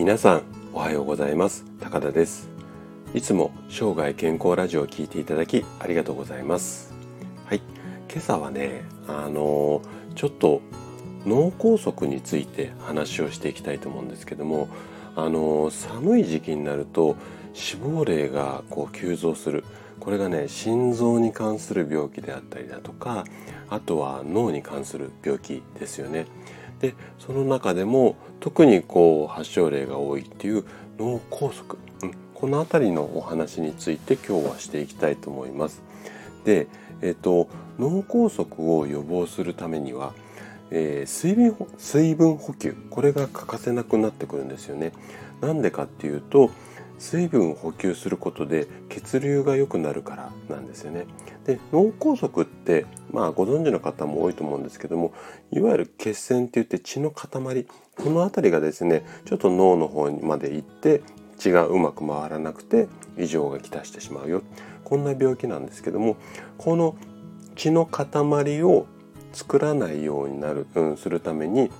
皆さんおはようございます。高田です。いつも生涯健康ラジオを聞いていただきありがとうございます。はい。今朝はねあのちょっと脳梗塞について話をしていきたいと思うんですけどもあの寒い時期になると死亡例がこう急増する。これがね心臓に関する病気であったりだとかあとは脳に関する病気ですよね。でその中でも特にこう発症例が多いっていう脳梗塞、うん、この辺りのお話について今日はしていきたいと思います。で、えっと、脳梗塞を予防するためには、えー、水分水分補給これが欠かせなくなってくるんですよね。なんでかっていうと水分を補給することで血流が良くなるからなんですよね。で脳梗塞ってまあご存知の方も多いと思うんですけどもいわゆる血栓って言って血の塊この辺りがですねちょっと脳の方にまで行って血がうまく回らなくて異常がきたしてしまうよこんな病気なんですけどもこの血の塊を作らないようになる、うん、するために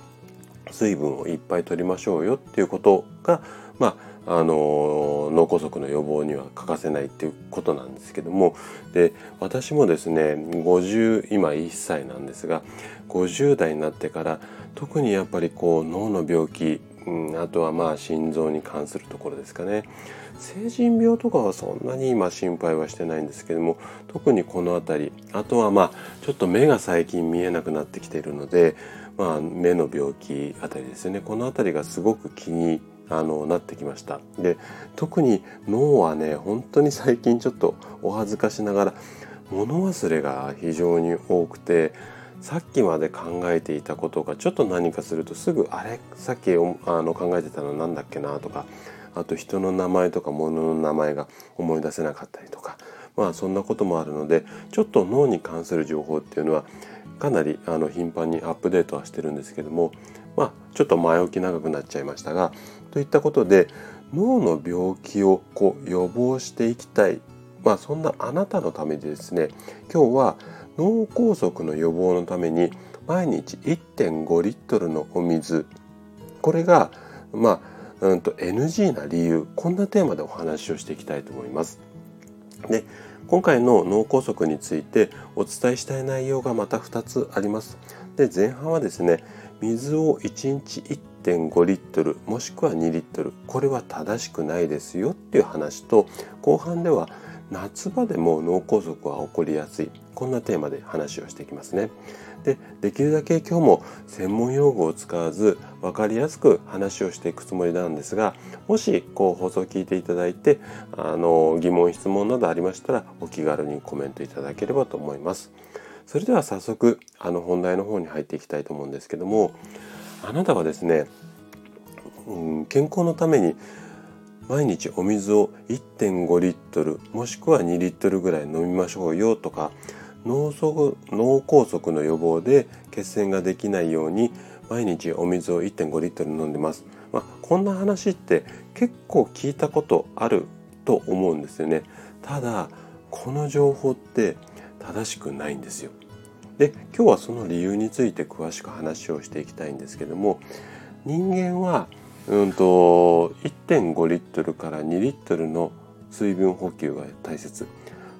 水分をいっぱい取りましょうよっていうことがまああの脳梗塞の予防には欠かせないっていうことなんですけどもで私もですね50今1歳なんですが50代になってから特にやっぱりこう脳の病気、うん、あとはまあ心臓に関するところですかね。成人病とかはそんなに今心配はしてないんですけども特にこの辺りあとはまあちょっと目が最近見えなくなってきているので、まあ、目の病気あたりですよね。この辺りがすごく気にあのなってきました。で特に脳はね本当に最近ちょっとお恥ずかしながら物忘れが非常に多くてさっきまで考えていたことがちょっと何かするとすぐあれさっきあの考えてたのなんだっけなとかあと人の名前とか物の名前が思い出せなかったりとかまあそんなこともあるのでちょっと脳に関する情報っていうのはかなりあの頻繁にアップデートはしてるんですけどもまあちょっと前置き長くなっちゃいましたがといったことで脳の病気をこう予防していきたい、まあ、そんなあなたのためにですね今日は脳梗塞の予防のために毎日1.5リットルのお水これがまあ、うんと NG な理由こんなテーマでお話をしていきたいと思います。で今回の脳梗塞についてお伝えしたい内容がまた2つあります。で前半はですね水を1日1.5リットルもしくは2リットルこれは正しくないですよっていう話と後半では夏場でも脳梗塞は起こりやすいこんなテーマで話をしていきますね。でできるだけ今日も専門用語を使わず分かりやすく話をしていくつもりなんですがもしこう放送を聞いていただいてあの疑問質問などありましたらお気軽にコメントいただければと思います。それでは早速あの本題の方に入っていきたいと思うんですけどもあなたはですね、うん、健康のために毎日お水を1.5リットルもしくは2リットルぐらい飲みましょうよとか脳脳梗塞の予防で血栓ができないように毎日お水を1.5リットル飲んでます。まあ、こんな話って結構聞いたことあると思うんですよね。ただこの情報って正しくないんですよ。で今日はその理由について詳しく話をしていきたいんですけども人間はうんと1.5リットルから2リットルの水分補給が大切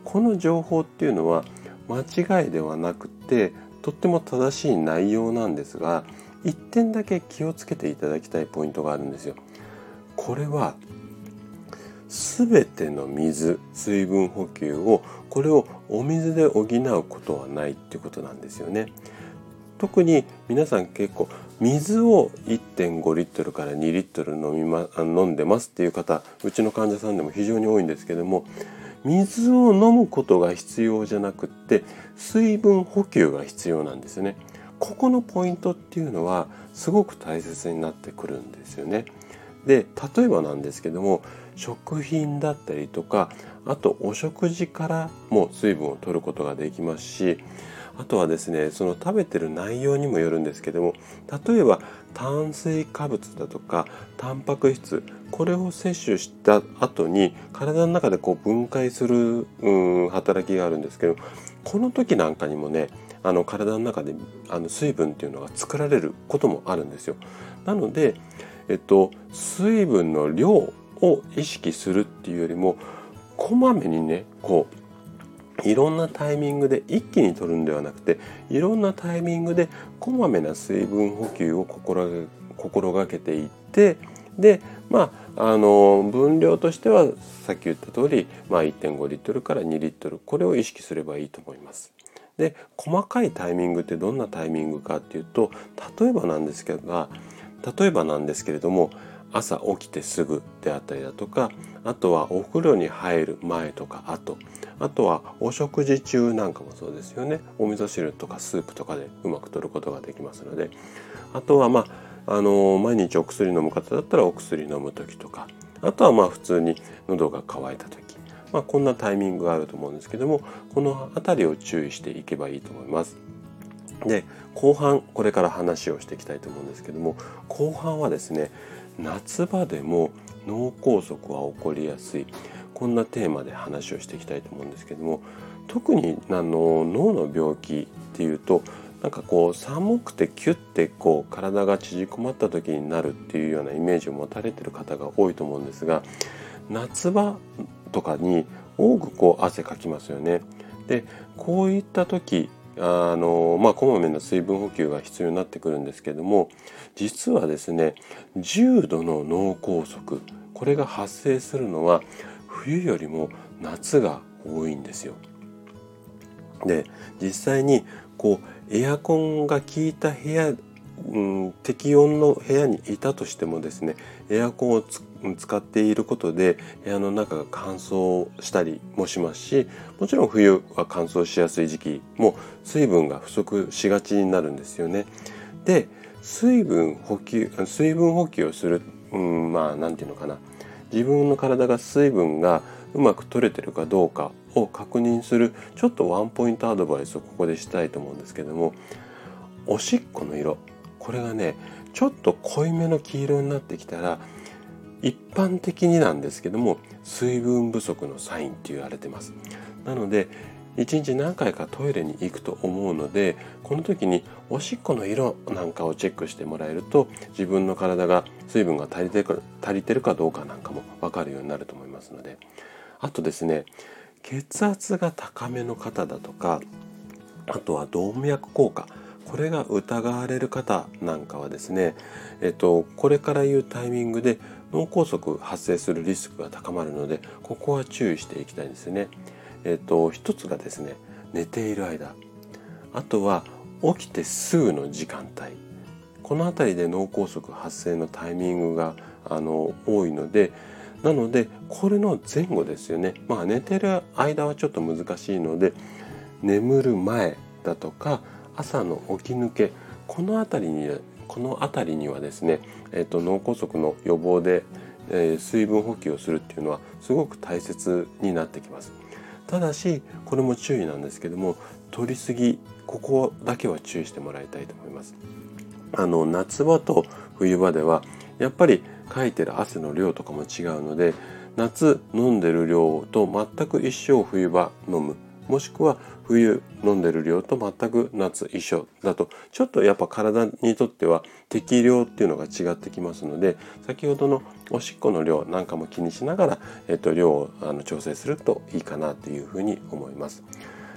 この情報っていうのは間違いではなくてとっても正しい内容なんですが1点だけ気をつけていただきたいポイントがあるんですよ。これは全ての水水分補給をこれをお水で補うことはないっていうことなんですよね。特に皆さん結構水を1.5リットルから2リットル飲み、ま、飲んでますっていう方うちの患者さんでも非常に多いんですけども水を飲むことが必要じゃなくって水分補給が必要なんですよね。ここのポイントっていうのはすごく大切になってくるんですよね。で例えばなんですけども食品だったりとかあとお食事からも水分を取ることができますしあとはですねその食べてる内容にもよるんですけども例えば炭水化物だとかタンパク質これを摂取した後に体の中でこう分解する、うん、働きがあるんですけどこの時なんかにもねあの体の中であの水分っていうのが作られることもあるんですよ。なので、えっと、水分の量を意識するっていうよりもこまめにねこういろんなタイミングで一気に取るんではなくていろんなタイミングでこまめな水分補給を心がけていってでまああの分量としてはさっき言った通り、まあ、1.5リットルから2リットルこれを意識すればいいと思います。で細かいタイミングってどんなタイミングかっていうと例えばなんですけど例えばなんですけれども朝起きてすぐであったりだとかあとはお風呂に入る前とか後あとはお食事中なんかもそうですよねお味噌汁とかスープとかでうまく取ることができますのであとはまああの毎日お薬飲む方だったらお薬飲む時とかあとはまあ普通に喉が渇いた時まあ、こんなタイミングがあると思うんですけどもこの辺りを注意していけばいいと思います。で後半これから話をしていきたいと思うんですけども後半はですね夏場でも脳梗塞は起こりやすいこんなテーマで話をしていきたいと思うんですけども特にあの脳の病気っていうとなんかこう寒くてキュッてこう体が縮こまった時になるっていうようなイメージを持たれてる方が多いと思うんですが夏場とかに多くこう汗かきますよね。でこういった時あのまあこまめな水分補給が必要になってくるんですけども実はですね重度の脳梗塞これが発生するのは冬よりも夏が多いんですよ。で実際にこうエアコンが効いた部屋うん、適温の部屋にいたとしてもですねエアコンを使っていることで部屋の中が乾燥したりもしますしもちろん冬は乾燥しやすい時期も水分が不足しがちになるんですよね。で水分補給水分補給をする、うん、まあ何て言うのかな自分の体が水分がうまく取れてるかどうかを確認するちょっとワンポイントアドバイスをここでしたいと思うんですけどもおしっこの色これがねちょっと濃いめの黄色になってきたら一般的になんですけども水分不足のサインって言われてます。なので一日何回かトイレに行くと思うのでこの時におしっこの色なんかをチェックしてもらえると自分の体が水分が足りてる足りてるかどうかなんかも分かるようになると思いますので。あとですね血圧が高めの方だとかあとは動脈硬化。これが疑われる方なんかはですね、えっと、これから言うタイミングで脳梗塞発生するリスクが高まるのでここは注意していきたいんですね。えっと、一つがですね寝ている間。あとは起きてすぐの時間帯。この辺りで脳梗塞発生のタイミングがあの多いのでなのでこれの前後ですよね。まあ寝てる間はちょっと難しいので眠る前だとか朝の起き抜けこの辺りにこの辺りにはですね、えーと、脳梗塞の予防で、えー、水分補給をするっていうのはすごく大切になってきます。ただしこれも注意なんですけども取りすぎここだけは注意してもらいたいと思います。あの夏場と冬場ではやっぱりかいてる汗の量とかも違うので夏飲んでる量と全く一生冬場飲むもしくは冬飲んでる量と全く夏一緒だとちょっとやっぱ体にとっては適量っていうのが違ってきますので先ほどのおしっこの量なんかも気にしながら、えっと、量をあの調整するといいかなというふうに思います。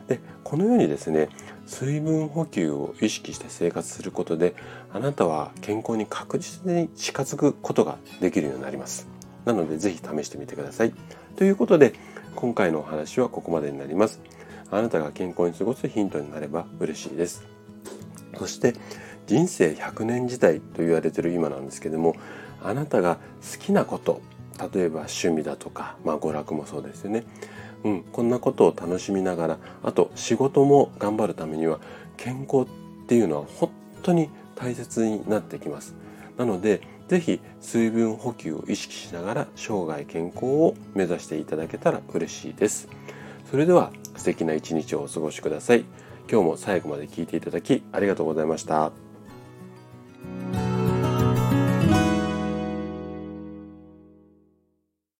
でこのようにですね水分補給を意識して生活することであなたは健康に確実に近づくことができるようになります。なので是非試してみてください。ということで今回のお話はここまでになります。あなたが健康に過ごすヒントになれば嬉しいです。そして人生100年時代と言われてる今なんですけどもあなたが好きなこと例えば趣味だとか、まあ、娯楽もそうですよね、うん、こんなことを楽しみながらあと仕事も頑張るためには健康っていうのは本当に大切になってきますなので是非水分補給を意識しながら生涯健康を目指していただけたら嬉しいですそれでは素敵な一日をお過ごしください。今日も最後まで聞いていただきありがとうございました。